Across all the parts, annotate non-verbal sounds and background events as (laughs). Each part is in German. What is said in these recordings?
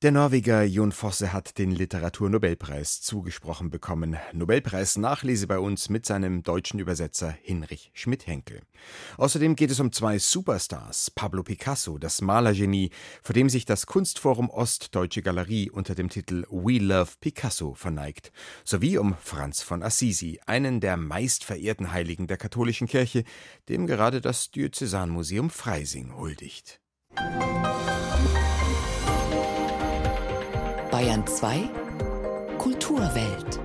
Der Norweger Jon Fosse hat den Literaturnobelpreis zugesprochen bekommen. Nobelpreis Nachlese bei uns mit seinem deutschen Übersetzer Hinrich Schmidt-Henkel. Außerdem geht es um zwei Superstars. Pablo Picasso, das Malergenie, vor dem sich das Kunstforum Ostdeutsche Galerie unter dem Titel We Love Picasso verneigt. Sowie um Franz von Assisi, einen der meistverehrten Heiligen der katholischen Kirche, dem gerade das Diözesanmuseum Freising huldigt. Bayern 2 Kulturwelt.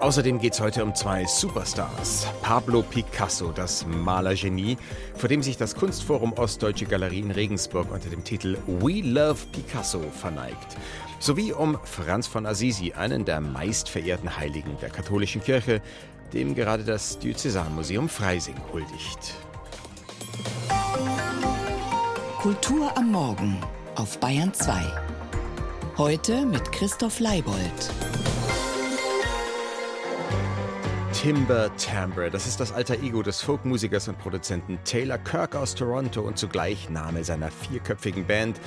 Außerdem geht es heute um zwei Superstars. Pablo Picasso, das Malergenie, vor dem sich das Kunstforum Ostdeutsche Galerie in Regensburg unter dem Titel We Love Picasso verneigt. Sowie um Franz von Assisi, einen der meistverehrten Heiligen der katholischen Kirche, dem gerade das Diözesanmuseum Freising huldigt. Kultur am Morgen auf Bayern 2. Heute mit Christoph Leibold. Timber Timbre, das ist das alter Ego des Folkmusikers und Produzenten Taylor Kirk aus Toronto und zugleich Name seiner vierköpfigen Band,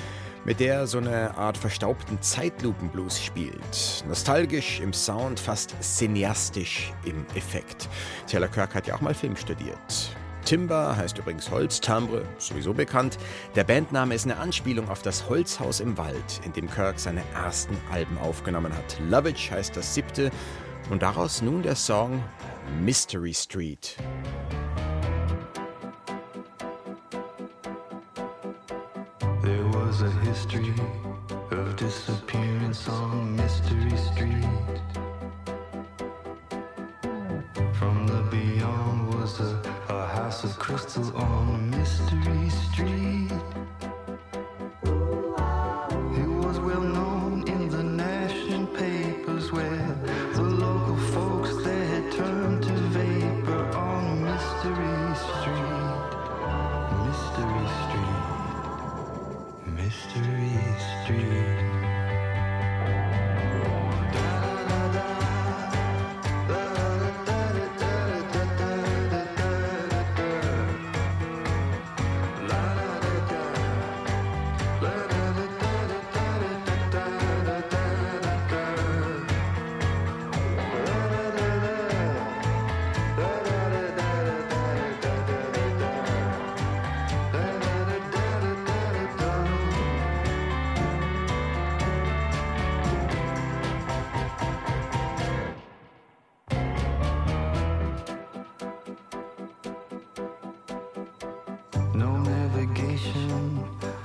mit der er so eine Art verstaubten Zeitlupenblues spielt. Nostalgisch im Sound, fast cineastisch im Effekt. Taylor Kirk hat ja auch mal Film studiert. Timber heißt übrigens Holz, Timbre, sowieso bekannt. Der Bandname ist eine Anspielung auf das Holzhaus im Wald, in dem Kirk seine ersten Alben aufgenommen hat. Lovage heißt das siebte und daraus nun der Song Mystery Street. There was a history of disappearance on Mystery Street. From the beyond was a, a house of crystal on Mystery Street.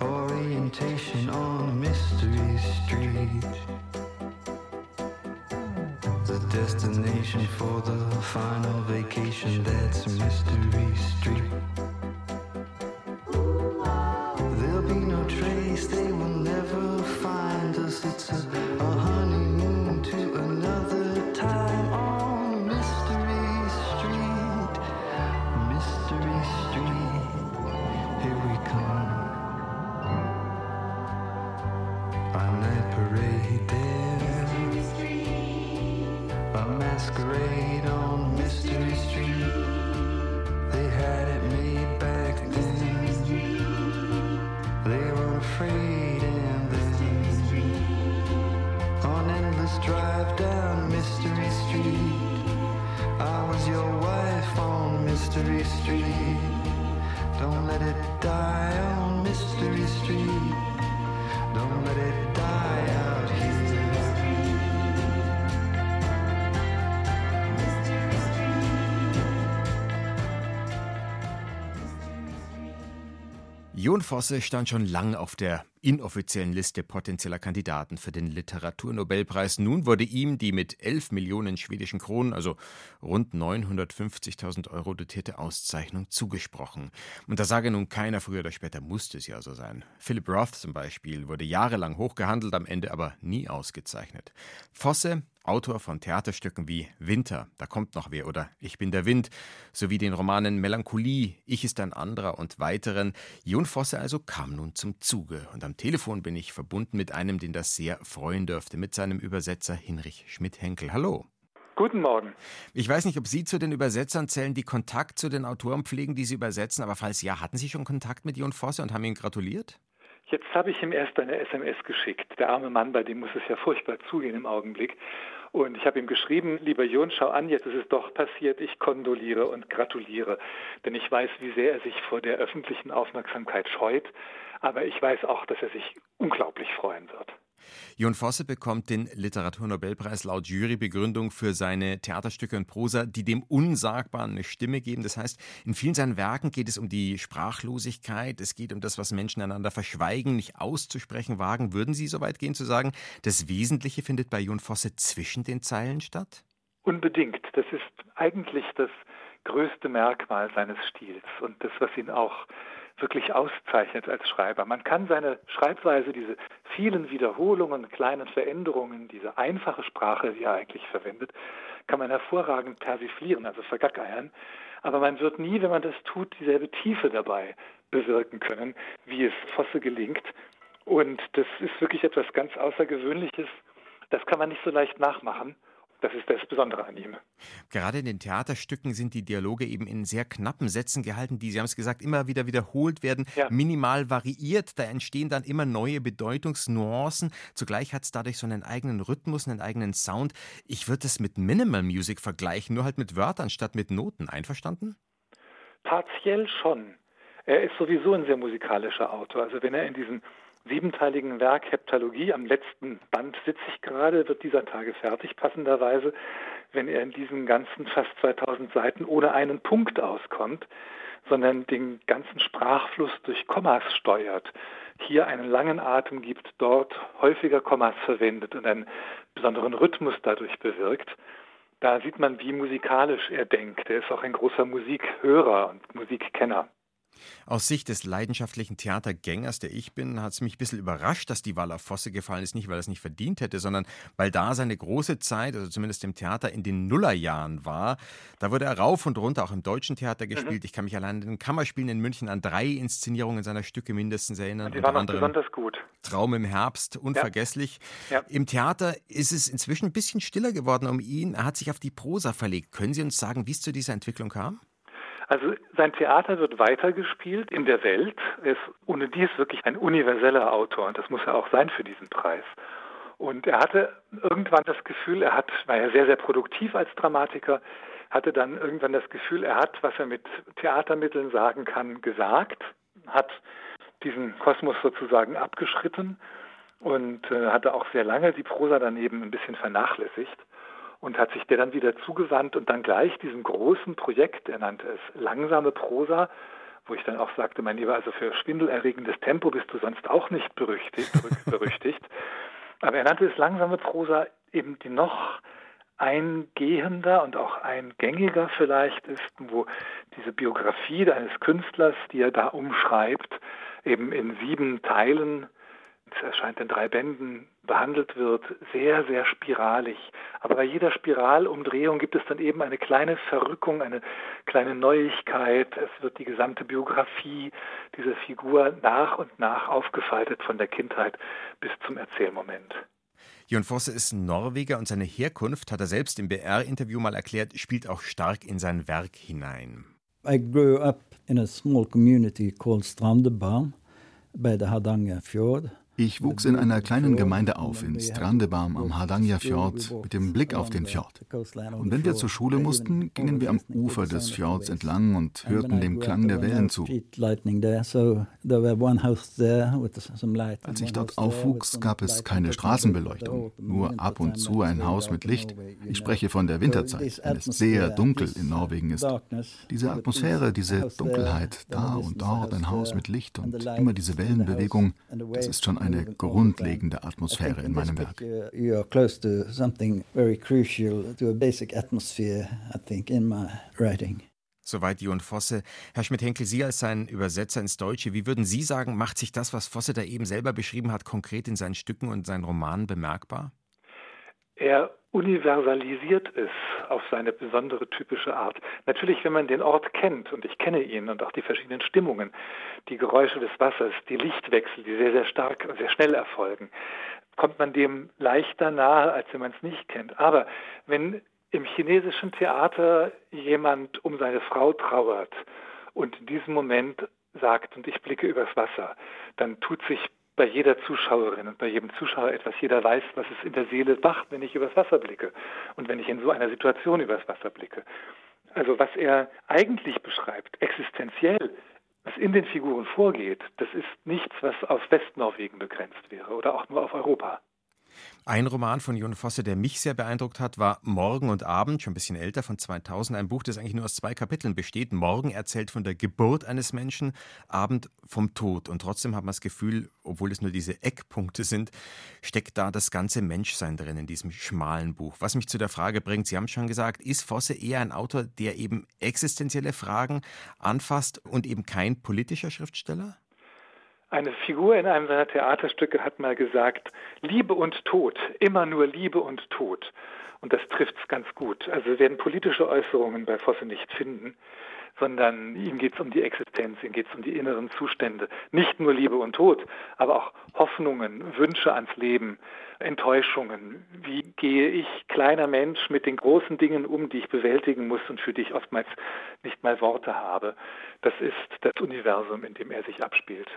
Orientation on Mystery Street. The destination for the final vacation, that's Mystery Street. Jon Fosse stand schon lang auf der inoffiziellen Liste potenzieller Kandidaten für den Literaturnobelpreis. Nun wurde ihm die mit 11 Millionen schwedischen Kronen, also rund 950.000 Euro dotierte Auszeichnung zugesprochen. Und da sage nun keiner, früher oder später musste es ja so sein. Philip Roth zum Beispiel wurde jahrelang hochgehandelt, am Ende aber nie ausgezeichnet. Fosse Autor von Theaterstücken wie Winter, da kommt noch wer oder Ich bin der Wind, sowie den Romanen Melancholie, Ich ist ein anderer und weiteren. Jon Fosse also kam nun zum Zuge und am Telefon bin ich verbunden mit einem, den das sehr freuen dürfte, mit seinem Übersetzer Hinrich Schmidt-Henkel. Hallo. Guten Morgen. Ich weiß nicht, ob Sie zu den Übersetzern zählen, die Kontakt zu den Autoren pflegen, die Sie übersetzen, aber falls ja, hatten Sie schon Kontakt mit Jon Fosse und haben ihm gratuliert? Jetzt habe ich ihm erst eine SMS geschickt. Der arme Mann, bei dem muss es ja furchtbar zugehen im Augenblick. Und ich habe ihm geschrieben, lieber Jon, schau an, jetzt ist es doch passiert, ich kondoliere und gratuliere. Denn ich weiß, wie sehr er sich vor der öffentlichen Aufmerksamkeit scheut. Aber ich weiß auch, dass er sich unglaublich freuen wird. Jon Fosse bekommt den Literaturnobelpreis laut Jurybegründung für seine Theaterstücke und Prosa, die dem Unsagbaren eine Stimme geben. Das heißt, in vielen seinen Werken geht es um die Sprachlosigkeit, es geht um das, was Menschen einander verschweigen, nicht auszusprechen wagen. Würden Sie so weit gehen zu sagen, das Wesentliche findet bei Jon Fosse zwischen den Zeilen statt? Unbedingt. Das ist eigentlich das größte Merkmal seines Stils und das, was ihn auch wirklich auszeichnet als Schreiber. Man kann seine Schreibweise, diese vielen Wiederholungen, kleinen Veränderungen, diese einfache Sprache, die er eigentlich verwendet, kann man hervorragend persiflieren, also vergackeiern. Aber man wird nie, wenn man das tut, dieselbe Tiefe dabei bewirken können, wie es Fosse gelingt. Und das ist wirklich etwas ganz Außergewöhnliches. Das kann man nicht so leicht nachmachen. Das ist das Besondere an ihm. Gerade in den Theaterstücken sind die Dialoge eben in sehr knappen Sätzen gehalten, die, Sie haben es gesagt, immer wieder wiederholt werden, ja. minimal variiert. Da entstehen dann immer neue Bedeutungsnuancen. Zugleich hat es dadurch so einen eigenen Rhythmus, einen eigenen Sound. Ich würde es mit Minimal Music vergleichen, nur halt mit Wörtern statt mit Noten. Einverstanden? Partiell schon. Er ist sowieso ein sehr musikalischer Autor. Also wenn er in diesen siebenteiligen Werk Heptalogie. Am letzten Band sitze ich gerade, wird dieser Tage fertig, passenderweise, wenn er in diesen ganzen fast 2000 Seiten ohne einen Punkt auskommt, sondern den ganzen Sprachfluss durch Kommas steuert. Hier einen langen Atem gibt, dort häufiger Kommas verwendet und einen besonderen Rhythmus dadurch bewirkt. Da sieht man, wie musikalisch er denkt. Er ist auch ein großer Musikhörer und Musikkenner. Aus Sicht des leidenschaftlichen Theatergängers, der ich bin, hat es mich ein bisschen überrascht, dass die Wahl auf Fosse gefallen ist. Nicht, weil er es nicht verdient hätte, sondern weil da seine große Zeit, also zumindest im Theater, in den Nullerjahren war. Da wurde er rauf und runter auch im deutschen Theater gespielt. Mhm. Ich kann mich allein an den Kammerspielen in München an drei Inszenierungen seiner Stücke mindestens erinnern. Die waren besonders gut. Traum im Herbst, unvergesslich. Ja. Ja. Im Theater ist es inzwischen ein bisschen stiller geworden um ihn. Er hat sich auf die Prosa verlegt. Können Sie uns sagen, wie es zu dieser Entwicklung kam? Also sein Theater wird weitergespielt in der Welt. Er ist ohne dies wirklich ein universeller Autor und das muss er auch sein für diesen Preis. Und er hatte irgendwann das Gefühl, er hat, war ja sehr, sehr produktiv als Dramatiker, hatte dann irgendwann das Gefühl, er hat, was er mit Theatermitteln sagen kann, gesagt, hat diesen Kosmos sozusagen abgeschritten und äh, hatte auch sehr lange die Prosa daneben ein bisschen vernachlässigt und hat sich der dann wieder zugewandt und dann gleich diesem großen Projekt, er nannte es langsame Prosa, wo ich dann auch sagte, mein Lieber, also für schwindelerregendes Tempo bist du sonst auch nicht berüchtigt, (laughs) berüchtigt. Aber er nannte es langsame Prosa eben die noch eingehender und auch eingängiger vielleicht ist, wo diese Biografie eines Künstlers, die er da umschreibt, eben in sieben Teilen erscheint in drei Bänden, behandelt wird, sehr, sehr spiralig. Aber bei jeder Spiralumdrehung gibt es dann eben eine kleine Verrückung, eine kleine Neuigkeit. Es wird die gesamte Biografie dieser Figur nach und nach aufgefaltet von der Kindheit bis zum Erzählmoment. Jon Fosse ist ein Norweger und seine Herkunft, hat er selbst im BR-Interview mal erklärt, spielt auch stark in sein Werk hinein. I grew up in a small community called Strandebarm by the Hardangerfjord. Ich wuchs in einer kleinen Gemeinde auf, in Strandebarm am Hardangerfjord, mit dem Blick auf den Fjord. Und wenn wir zur Schule mussten, gingen wir am Ufer des Fjords entlang und hörten dem Klang der Wellen zu. Als ich dort aufwuchs, gab es keine Straßenbeleuchtung, nur ab und zu ein Haus mit Licht. Ich spreche von der Winterzeit, wenn es sehr dunkel in Norwegen ist. Diese Atmosphäre, diese Dunkelheit, da und dort ein Haus mit Licht und immer diese Wellenbewegung, das ist schon ein eine grundlegende Atmosphäre in meinem Werk. Soweit Jon Fosse. Herr Schmidt-Henkel, Sie als sein Übersetzer ins Deutsche, wie würden Sie sagen, macht sich das, was Fosse da eben selber beschrieben hat, konkret in seinen Stücken und seinen Romanen bemerkbar? Er universalisiert es auf seine besondere typische Art. Natürlich, wenn man den Ort kennt, und ich kenne ihn und auch die verschiedenen Stimmungen, die Geräusche des Wassers, die Lichtwechsel, die sehr, sehr stark und sehr schnell erfolgen, kommt man dem leichter nahe, als wenn man es nicht kennt. Aber wenn im chinesischen Theater jemand um seine Frau trauert und in diesem Moment sagt und ich blicke übers Wasser, dann tut sich bei jeder Zuschauerin und bei jedem Zuschauer etwas. Jeder weiß, was es in der Seele macht, wenn ich übers Wasser blicke und wenn ich in so einer Situation übers Wasser blicke. Also was er eigentlich beschreibt, existenziell, was in den Figuren vorgeht, das ist nichts, was auf Westnorwegen begrenzt wäre oder auch nur auf Europa. Ein Roman von Jon Fosse, der mich sehr beeindruckt hat, war Morgen und Abend, schon ein bisschen älter, von 2000. Ein Buch, das eigentlich nur aus zwei Kapiteln besteht. Morgen erzählt von der Geburt eines Menschen, Abend vom Tod. Und trotzdem hat man das Gefühl, obwohl es nur diese Eckpunkte sind, steckt da das ganze Menschsein drin in diesem schmalen Buch. Was mich zu der Frage bringt, Sie haben schon gesagt, ist Fosse eher ein Autor, der eben existenzielle Fragen anfasst und eben kein politischer Schriftsteller? Eine Figur in einem seiner Theaterstücke hat mal gesagt, Liebe und Tod, immer nur Liebe und Tod. Und das trifft es ganz gut. Also wir werden politische Äußerungen bei Fosse nicht finden, sondern ihm geht es um die Existenz, ihm geht es um die inneren Zustände. Nicht nur Liebe und Tod, aber auch Hoffnungen, Wünsche ans Leben, Enttäuschungen. Wie gehe ich, kleiner Mensch, mit den großen Dingen um, die ich bewältigen muss und für die ich oftmals nicht mal Worte habe. Das ist das Universum, in dem er sich abspielt.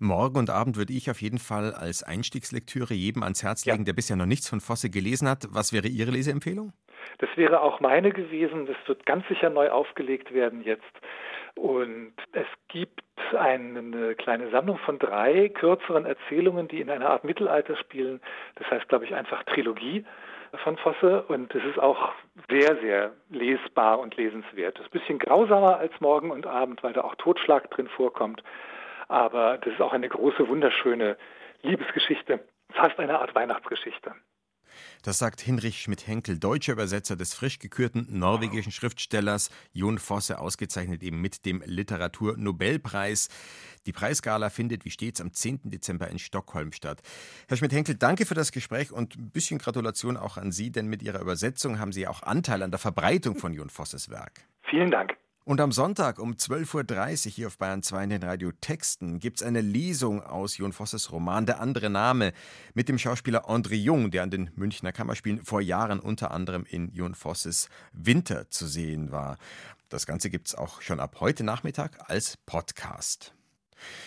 Morgen und Abend würde ich auf jeden Fall als Einstiegslektüre jedem ans Herz legen, ja. der bisher noch nichts von Fosse gelesen hat. Was wäre Ihre Leseempfehlung? Das wäre auch meine gewesen. Das wird ganz sicher neu aufgelegt werden jetzt. Und es gibt eine kleine Sammlung von drei kürzeren Erzählungen, die in einer Art Mittelalter spielen. Das heißt, glaube ich, einfach Trilogie von Fosse und es ist auch sehr, sehr lesbar und lesenswert. Es ist ein bisschen grausamer als Morgen und Abend, weil da auch Totschlag drin vorkommt. Aber das ist auch eine große, wunderschöne Liebesgeschichte, fast eine Art Weihnachtsgeschichte. Das sagt Hinrich Schmidt-Henkel, deutscher Übersetzer des frisch gekürten norwegischen Schriftstellers Jon Fosse, ausgezeichnet eben mit dem Literaturnobelpreis. Die Preisgala findet wie stets am 10. Dezember in Stockholm statt. Herr Schmidt-Henkel, danke für das Gespräch und ein bisschen Gratulation auch an Sie, denn mit Ihrer Übersetzung haben Sie auch Anteil an der Verbreitung von Jon Fosses Werk. Vielen Dank. Und am Sonntag um 12.30 Uhr hier auf Bayern 2 in den Radiotexten gibt es eine Lesung aus Jon Vosses Roman Der andere Name mit dem Schauspieler André Jung, der an den Münchner Kammerspielen vor Jahren unter anderem in Jon Vosses Winter zu sehen war. Das Ganze gibt es auch schon ab heute Nachmittag als Podcast.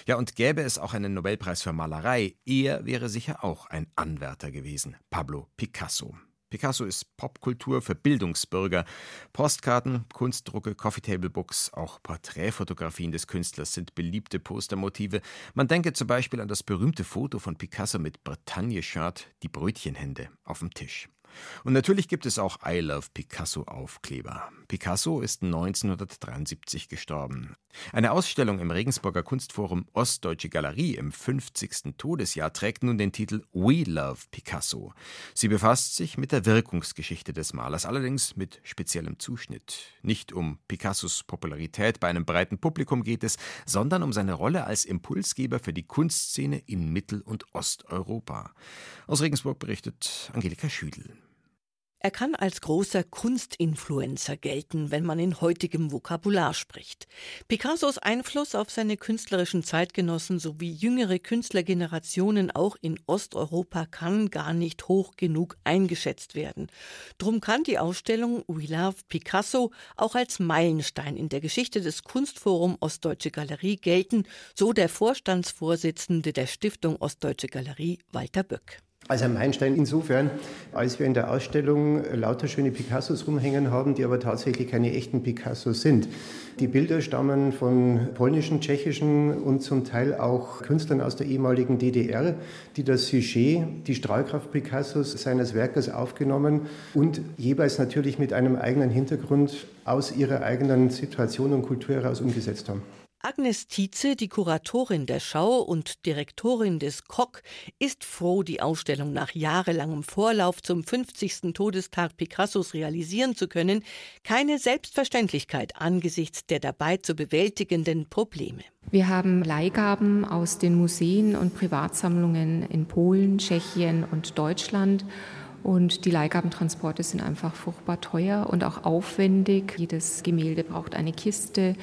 Ja, und gäbe es auch einen Nobelpreis für Malerei, er wäre sicher auch ein Anwärter gewesen, Pablo Picasso. Picasso ist Popkultur für Bildungsbürger. Postkarten, Kunstdrucke, Coffee-Table-Books, auch Porträtfotografien des Künstlers sind beliebte Postermotive. Man denke zum Beispiel an das berühmte Foto von Picasso mit Bretagne-Shirt, die Brötchenhände auf dem Tisch. Und natürlich gibt es auch I Love Picasso Aufkleber. Picasso ist 1973 gestorben. Eine Ausstellung im Regensburger Kunstforum Ostdeutsche Galerie im 50. Todesjahr trägt nun den Titel We Love Picasso. Sie befasst sich mit der Wirkungsgeschichte des Malers, allerdings mit speziellem Zuschnitt. Nicht um Picassos Popularität bei einem breiten Publikum geht es, sondern um seine Rolle als Impulsgeber für die Kunstszene in Mittel- und Osteuropa. Aus Regensburg berichtet Angelika Schüdel. Er kann als großer Kunstinfluencer gelten, wenn man in heutigem Vokabular spricht. Picassos Einfluss auf seine künstlerischen Zeitgenossen sowie jüngere Künstlergenerationen auch in Osteuropa kann gar nicht hoch genug eingeschätzt werden. Drum kann die Ausstellung We Love Picasso auch als Meilenstein in der Geschichte des Kunstforum Ostdeutsche Galerie gelten, so der Vorstandsvorsitzende der Stiftung Ostdeutsche Galerie Walter Böck. Also ein Meilenstein insofern, als wir in der Ausstellung lauter schöne Picassos rumhängen haben, die aber tatsächlich keine echten Picassos sind. Die Bilder stammen von polnischen, tschechischen und zum Teil auch Künstlern aus der ehemaligen DDR, die das Sujet, die Strahlkraft Picassos seines Werkes aufgenommen und jeweils natürlich mit einem eigenen Hintergrund aus ihrer eigenen Situation und Kultur heraus umgesetzt haben. Agnes Tietze, die Kuratorin der Schau und Direktorin des KOK, ist froh, die Ausstellung nach jahrelangem Vorlauf zum 50. Todestag Picassos realisieren zu können. Keine Selbstverständlichkeit angesichts der dabei zu bewältigenden Probleme. Wir haben Leihgaben aus den Museen und Privatsammlungen in Polen, Tschechien und Deutschland. Und die Leihgabentransporte sind einfach furchtbar teuer und auch aufwendig. Jedes Gemälde braucht eine Kiste.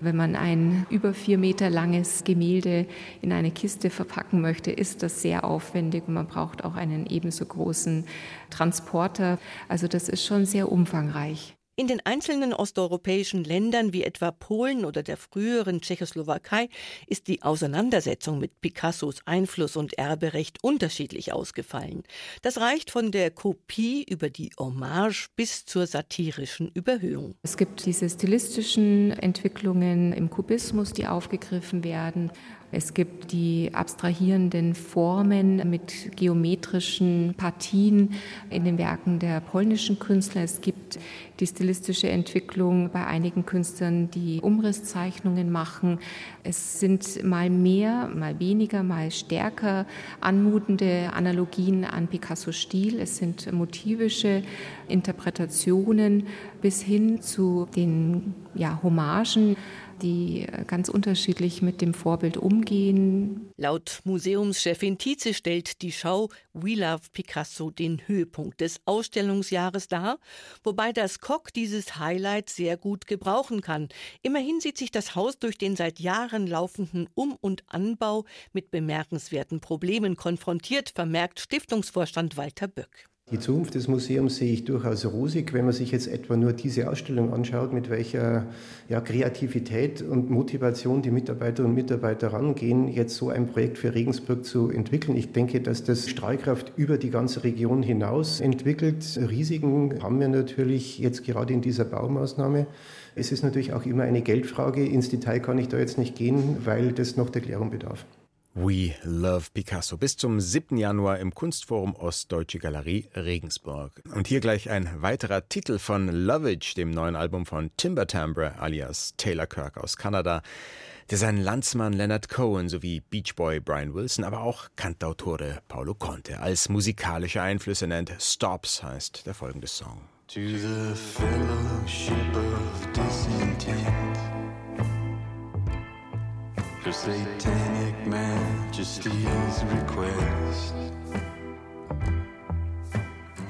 Wenn man ein über vier Meter langes Gemälde in eine Kiste verpacken möchte, ist das sehr aufwendig und man braucht auch einen ebenso großen Transporter. Also das ist schon sehr umfangreich. In den einzelnen osteuropäischen Ländern wie etwa Polen oder der früheren Tschechoslowakei ist die Auseinandersetzung mit Picassos Einfluss und Erberecht unterschiedlich ausgefallen. Das reicht von der Kopie über die Hommage bis zur satirischen Überhöhung. Es gibt diese stilistischen Entwicklungen im Kubismus, die aufgegriffen werden. Es gibt die abstrahierenden Formen mit geometrischen Partien in den Werken der polnischen Künstler. Es gibt die stilistische Entwicklung bei einigen Künstlern, die Umrisszeichnungen machen. Es sind mal mehr, mal weniger, mal stärker anmutende Analogien an Picassos Stil. Es sind motivische Interpretationen bis hin zu den ja, Hommagen die äh, ganz unterschiedlich mit dem Vorbild umgehen. Laut Museumschefin Tietze stellt die Schau We Love Picasso den Höhepunkt des Ausstellungsjahres dar, wobei das Koch dieses Highlight sehr gut gebrauchen kann. Immerhin sieht sich das Haus durch den seit Jahren laufenden Um- und Anbau mit bemerkenswerten Problemen konfrontiert, vermerkt Stiftungsvorstand Walter Böck. Die Zukunft des Museums sehe ich durchaus rosig, wenn man sich jetzt etwa nur diese Ausstellung anschaut, mit welcher ja, Kreativität und Motivation die Mitarbeiterinnen und Mitarbeiter rangehen, jetzt so ein Projekt für Regensburg zu entwickeln. Ich denke, dass das Strahlkraft über die ganze Region hinaus entwickelt. Risiken haben wir natürlich jetzt gerade in dieser Baumaßnahme. Es ist natürlich auch immer eine Geldfrage. Ins Detail kann ich da jetzt nicht gehen, weil das noch der Klärung bedarf. We Love Picasso bis zum 7. Januar im Kunstforum Ostdeutsche Galerie Regensburg. Und hier gleich ein weiterer Titel von Lovage, dem neuen Album von Timber Timbre alias Taylor Kirk aus Kanada, der seinen Landsmann Leonard Cohen sowie Beach Boy Brian Wilson, aber auch Cantautore Paolo Conte als musikalische Einflüsse nennt. Stops heißt der folgende Song. To the fellowship of disintent Her satanic majesty's request.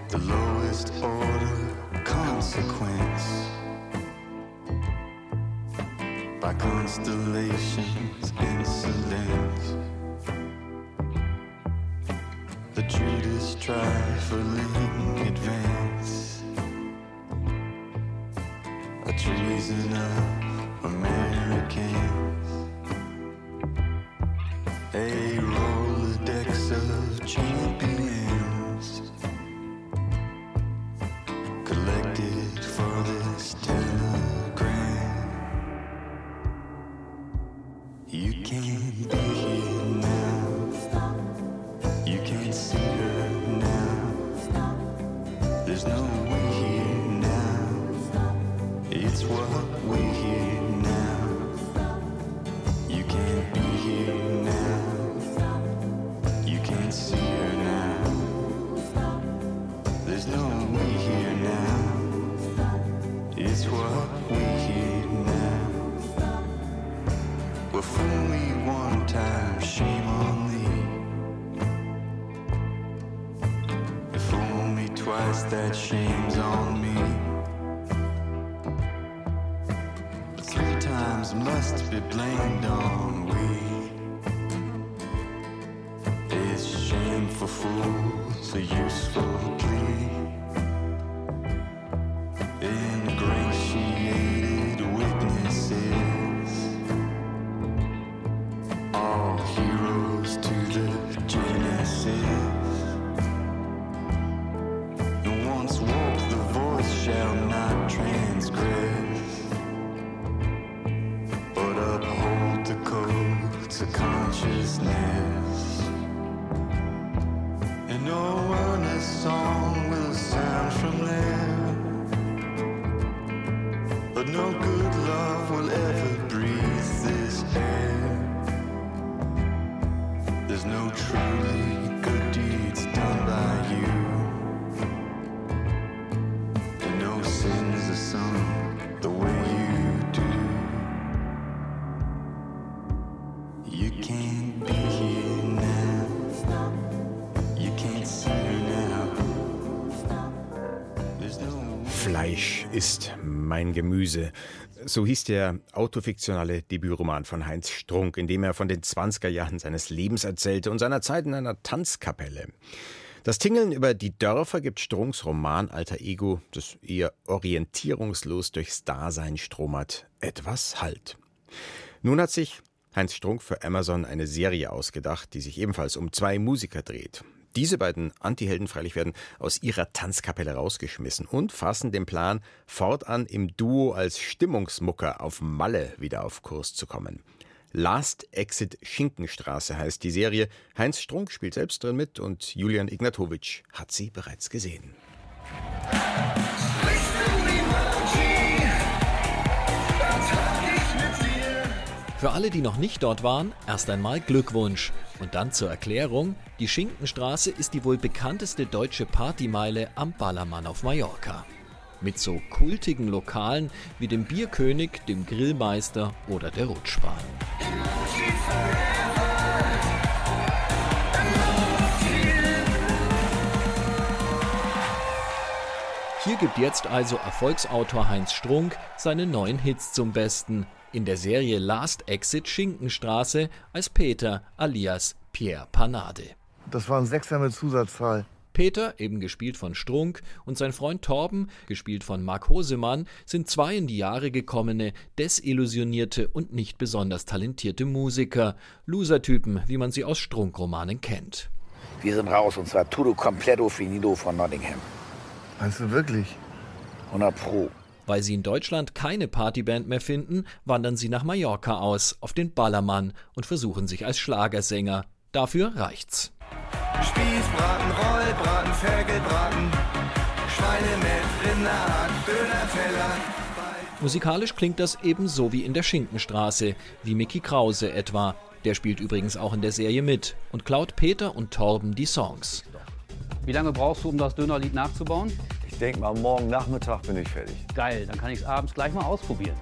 The lowest order consequence. By constellations insolent. The Judas trifling advance. A treason of Americans. A Rolodex of champions blamed on we. Is shame for fools a useful ist mein Gemüse. So hieß der autofiktionale Debütroman von Heinz Strunk, in dem er von den 20er Jahren seines Lebens erzählte und seiner Zeit in einer Tanzkapelle. Das Tingeln über die Dörfer gibt Strunks Roman Alter Ego, das eher orientierungslos durchs Dasein stromert, etwas Halt. Nun hat sich Heinz Strunk für Amazon eine Serie ausgedacht, die sich ebenfalls um zwei Musiker dreht. Diese beiden Antihelden freilich werden aus ihrer Tanzkapelle rausgeschmissen und fassen den Plan, fortan im Duo als Stimmungsmucker auf Malle wieder auf Kurs zu kommen. Last Exit Schinkenstraße heißt die Serie. Heinz Strunk spielt selbst drin mit und Julian Ignatowitsch hat sie bereits gesehen. Für alle, die noch nicht dort waren, erst einmal Glückwunsch. Und dann zur Erklärung, die Schinkenstraße ist die wohl bekannteste deutsche Partymeile am Ballermann auf Mallorca. Mit so kultigen Lokalen wie dem Bierkönig, dem Grillmeister oder der Rutschbahn. Hier gibt jetzt also Erfolgsautor Heinz Strunk seine neuen Hits zum Besten in der Serie Last Exit Schinkenstraße als Peter alias Pierre Panade. Das war ein Sechser mit Zusatzzahl. Peter, eben gespielt von Strunk, und sein Freund Torben, gespielt von Marc Hosemann, sind zwei in die Jahre gekommene, desillusionierte und nicht besonders talentierte Musiker. Losertypen, wie man sie aus Strunk-Romanen kennt. Wir sind raus, und zwar Tudo Completo Finito von Nottingham. Meinst du wirklich? 100 Pro. Weil sie in Deutschland keine Partyband mehr finden, wandern sie nach Mallorca aus, auf den Ballermann und versuchen sich als Schlagersänger. Dafür reicht's. Spießbraten, Rollbraten, Ferkelbraten, Schweine mit Rinderhack, Dönerteller. Musikalisch klingt das ebenso wie in der Schinkenstraße, wie Mickey Krause etwa. Der spielt übrigens auch in der Serie mit und klaut Peter und Torben die Songs. Wie lange brauchst du, um das Dönerlied nachzubauen? Ich denke mal, morgen Nachmittag bin ich fertig. Geil, dann kann ich es abends gleich mal ausprobieren.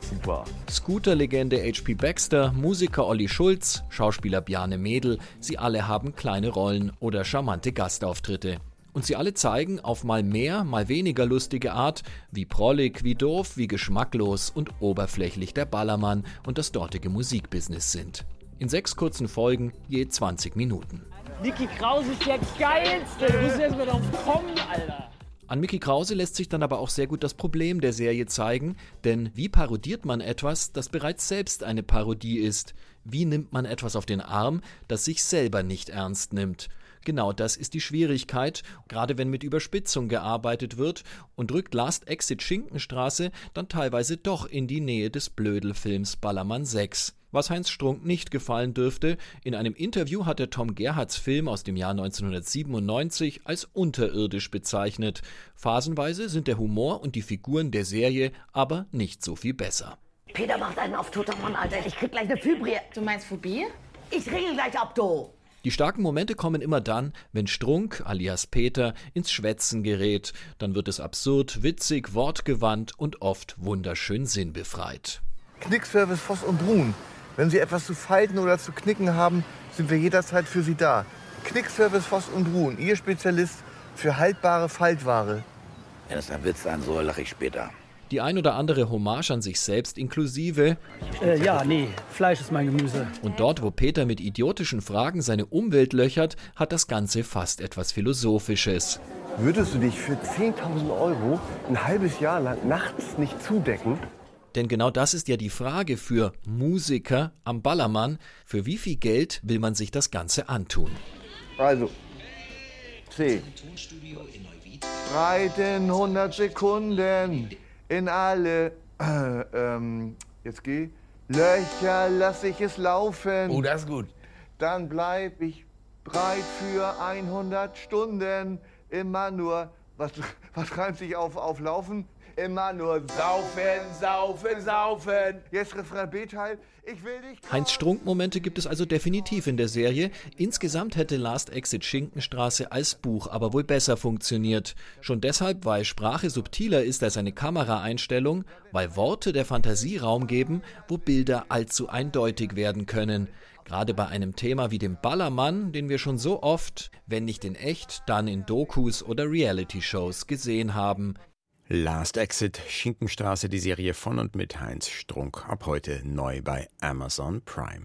Super. Scooter-Legende H.P. Baxter, Musiker Olli Schulz, Schauspieler Bjarne Mädel, sie alle haben kleine Rollen oder charmante Gastauftritte. Und sie alle zeigen auf mal mehr, mal weniger lustige Art, wie prollig, wie doof, wie geschmacklos und oberflächlich der Ballermann und das dortige Musikbusiness sind. In sechs kurzen Folgen je 20 Minuten. Niki Krause ist der geilste. Du musst erst mal drauf kommen, Alter. An Mickey Krause lässt sich dann aber auch sehr gut das Problem der Serie zeigen, denn wie parodiert man etwas, das bereits selbst eine Parodie ist? Wie nimmt man etwas auf den Arm, das sich selber nicht ernst nimmt? Genau das ist die Schwierigkeit, gerade wenn mit Überspitzung gearbeitet wird und rückt Last Exit Schinkenstraße dann teilweise doch in die Nähe des Blödelfilms Ballermann 6. Was Heinz Strunk nicht gefallen dürfte, in einem Interview hat er Tom Gerhards Film aus dem Jahr 1997 als unterirdisch bezeichnet. Phasenweise sind der Humor und die Figuren der Serie aber nicht so viel besser. Peter macht einen auf toter Mann, Alter. Ich krieg gleich eine Fibrie. Du meinst Phobie? Ich regel gleich ab, du. Die starken Momente kommen immer dann, wenn Strunk alias Peter ins Schwätzen gerät. Dann wird es absurd, witzig, wortgewandt und oft wunderschön sinnbefreit. Knickservice Voss und Brun. Wenn Sie etwas zu falten oder zu knicken haben, sind wir jederzeit für Sie da. Knickservice Voss und Ruhen, Ihr Spezialist für haltbare Faltware. Wenn es ein Witz sein soll, lache ich später. Die ein oder andere Hommage an sich selbst inklusive. Äh, ja, nee, Fleisch ist mein Gemüse. Und dort, wo Peter mit idiotischen Fragen seine Umwelt löchert, hat das Ganze fast etwas Philosophisches. Würdest du dich für 10.000 Euro ein halbes Jahr lang nachts nicht zudecken? Denn genau das ist ja die Frage für Musiker am Ballermann. Für wie viel Geld will man sich das Ganze antun? Also, C. Reiten 100 Sekunden in alle, äh, ähm, jetzt geh, Löcher lass ich es laufen. Oh, das ist gut. Dann bleib ich breit für 100 Stunden. Immer nur, was, was reimt sich auf, auf Laufen? Immer nur saufen, saufen, saufen. Jetzt Refrain B-Teil. Ich will dich. Heinz Strunk-Momente gibt es also definitiv in der Serie. Insgesamt hätte Last Exit Schinkenstraße als Buch aber wohl besser funktioniert. Schon deshalb, weil Sprache subtiler ist als eine Kameraeinstellung, weil Worte der Fantasie Raum geben, wo Bilder allzu eindeutig werden können. Gerade bei einem Thema wie dem Ballermann, den wir schon so oft, wenn nicht in echt, dann in Dokus oder Reality-Shows gesehen haben. Last Exit Schinkenstraße, die Serie von und mit Heinz Strunk, ab heute neu bei Amazon Prime.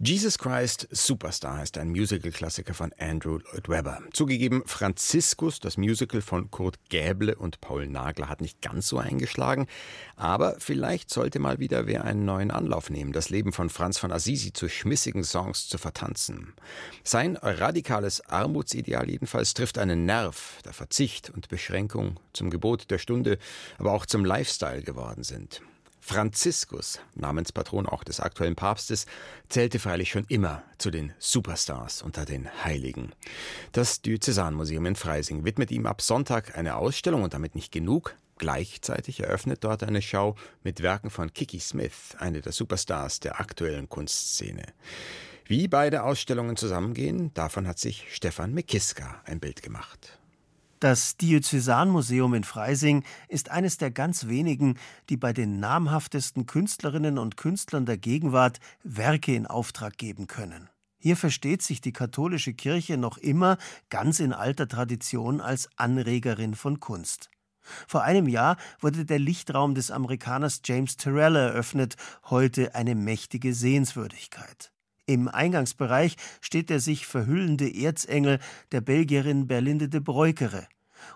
Jesus Christ Superstar ist ein Musical-Klassiker von Andrew Lloyd Webber. Zugegeben, Franziskus, das Musical von Kurt Gäble und Paul Nagler, hat nicht ganz so eingeschlagen. Aber vielleicht sollte mal wieder wer einen neuen Anlauf nehmen, das Leben von Franz von Assisi zu schmissigen Songs zu vertanzen. Sein radikales Armutsideal jedenfalls trifft einen Nerv, der Verzicht und Beschränkung zum Gebot der Stunde, aber auch zum Lifestyle geworden sind. Franziskus, Namenspatron auch des aktuellen Papstes, zählte freilich schon immer zu den Superstars unter den Heiligen. Das Diözesanmuseum in Freising widmet ihm ab Sonntag eine Ausstellung und damit nicht genug. Gleichzeitig eröffnet dort eine Schau mit Werken von Kiki Smith, eine der Superstars der aktuellen Kunstszene. Wie beide Ausstellungen zusammengehen, davon hat sich Stefan Mekiska ein Bild gemacht. Das Diözesanmuseum in Freising ist eines der ganz wenigen, die bei den namhaftesten Künstlerinnen und Künstlern der Gegenwart Werke in Auftrag geben können. Hier versteht sich die katholische Kirche noch immer ganz in alter Tradition als Anregerin von Kunst. Vor einem Jahr wurde der Lichtraum des Amerikaners James Terrell eröffnet, heute eine mächtige Sehenswürdigkeit. Im Eingangsbereich steht der sich verhüllende Erzengel der Belgierin Berlinde de Breukere.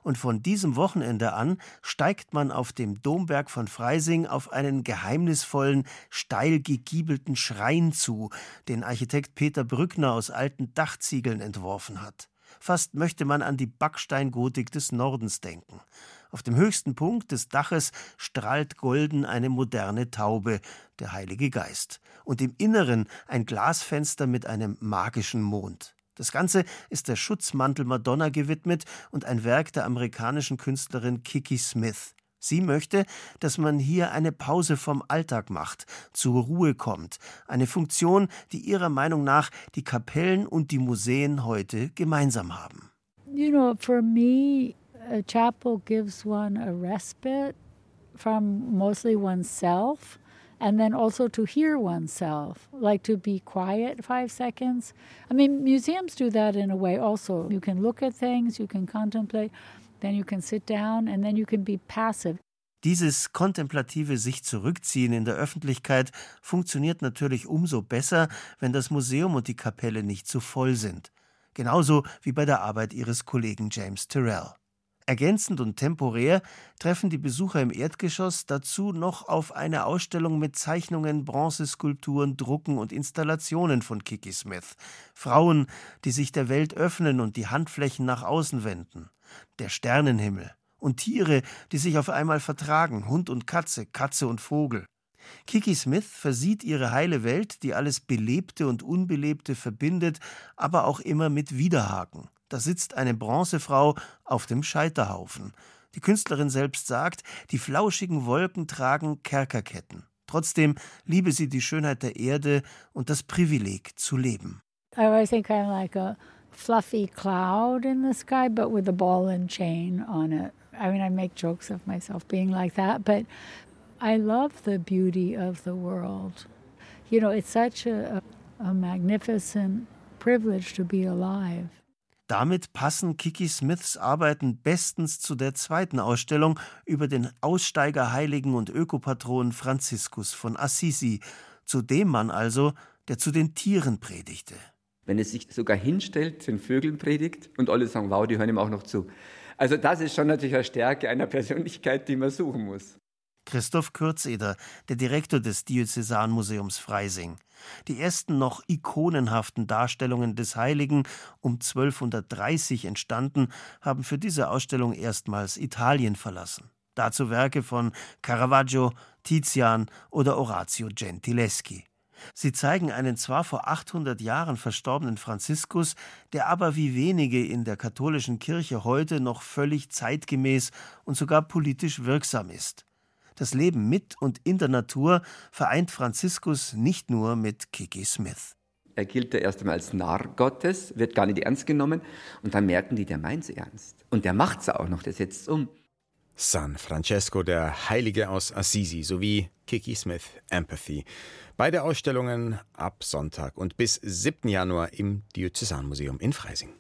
Und von diesem Wochenende an steigt man auf dem Domberg von Freising auf einen geheimnisvollen, steil gegiebelten Schrein zu, den Architekt Peter Brückner aus alten Dachziegeln entworfen hat. Fast möchte man an die Backsteingotik des Nordens denken. Auf dem höchsten Punkt des Daches strahlt golden eine moderne Taube, der Heilige Geist, und im Inneren ein Glasfenster mit einem magischen Mond. Das Ganze ist der Schutzmantel Madonna gewidmet und ein Werk der amerikanischen Künstlerin Kiki Smith. Sie möchte, dass man hier eine Pause vom Alltag macht, zur Ruhe kommt, eine Funktion, die ihrer Meinung nach die Kapellen und die Museen heute gemeinsam haben. You know, for me, a chapel gives one a respite from mostly oneself and then also to hear oneself, like to be quiet five seconds. I mean, museums do that in a way also. You can look at things, you can contemplate, then you can sit down, and then you can be passive. Dieses kontemplative sich zurückziehen in der Öffentlichkeit funktioniert natürlich umso besser, wenn das Museum und die Kapelle nicht zu voll sind. Genauso wie bei der Arbeit ihres Kollegen James Terrell. Ergänzend und temporär treffen die Besucher im Erdgeschoss dazu noch auf eine Ausstellung mit Zeichnungen, Bronzeskulpturen, Drucken und Installationen von Kiki Smith. Frauen, die sich der Welt öffnen und die Handflächen nach außen wenden. Der Sternenhimmel. Und Tiere, die sich auf einmal vertragen. Hund und Katze, Katze und Vogel. Kiki Smith versieht ihre heile Welt, die alles Belebte und Unbelebte verbindet, aber auch immer mit Widerhaken. Da sitzt eine Bronzefrau auf dem Scheiterhaufen. Die Künstlerin selbst sagt, die flauschigen Wolken tragen Kerkerketten. Trotzdem liebe sie die Schönheit der Erde und das Privileg zu leben. I always think I'm like a fluffy cloud in the sky, but with a ball and chain on it. I mean, I make jokes of myself being like that, but I love the beauty of the world. You know, it's such a, a magnificent privilege to be alive. Damit passen Kiki Smiths Arbeiten bestens zu der zweiten Ausstellung über den Aussteigerheiligen und Ökopatron Franziskus von Assisi, zu dem Mann also, der zu den Tieren predigte. Wenn es sich sogar hinstellt, den Vögeln predigt und alle sagen, wow, die hören ihm auch noch zu. Also das ist schon natürlich eine Stärke einer Persönlichkeit, die man suchen muss. Christoph Kürzeder, der Direktor des Diözesanmuseums Freising. Die ersten noch ikonenhaften Darstellungen des Heiligen, um 1230 entstanden, haben für diese Ausstellung erstmals Italien verlassen. Dazu Werke von Caravaggio, Tizian oder Orazio Gentileschi. Sie zeigen einen zwar vor 800 Jahren verstorbenen Franziskus, der aber wie wenige in der katholischen Kirche heute noch völlig zeitgemäß und sogar politisch wirksam ist. Das Leben mit und in der Natur vereint Franziskus nicht nur mit Kiki Smith. Er gilt da erst einmal als Narr Gottes, wird gar nicht ernst genommen und dann merken die, der meint es ernst. Und der macht es auch noch, der setzt es um. San Francesco, der Heilige aus Assisi, sowie Kiki Smith, Empathy. Beide Ausstellungen ab Sonntag und bis 7. Januar im Diözesanmuseum in Freising.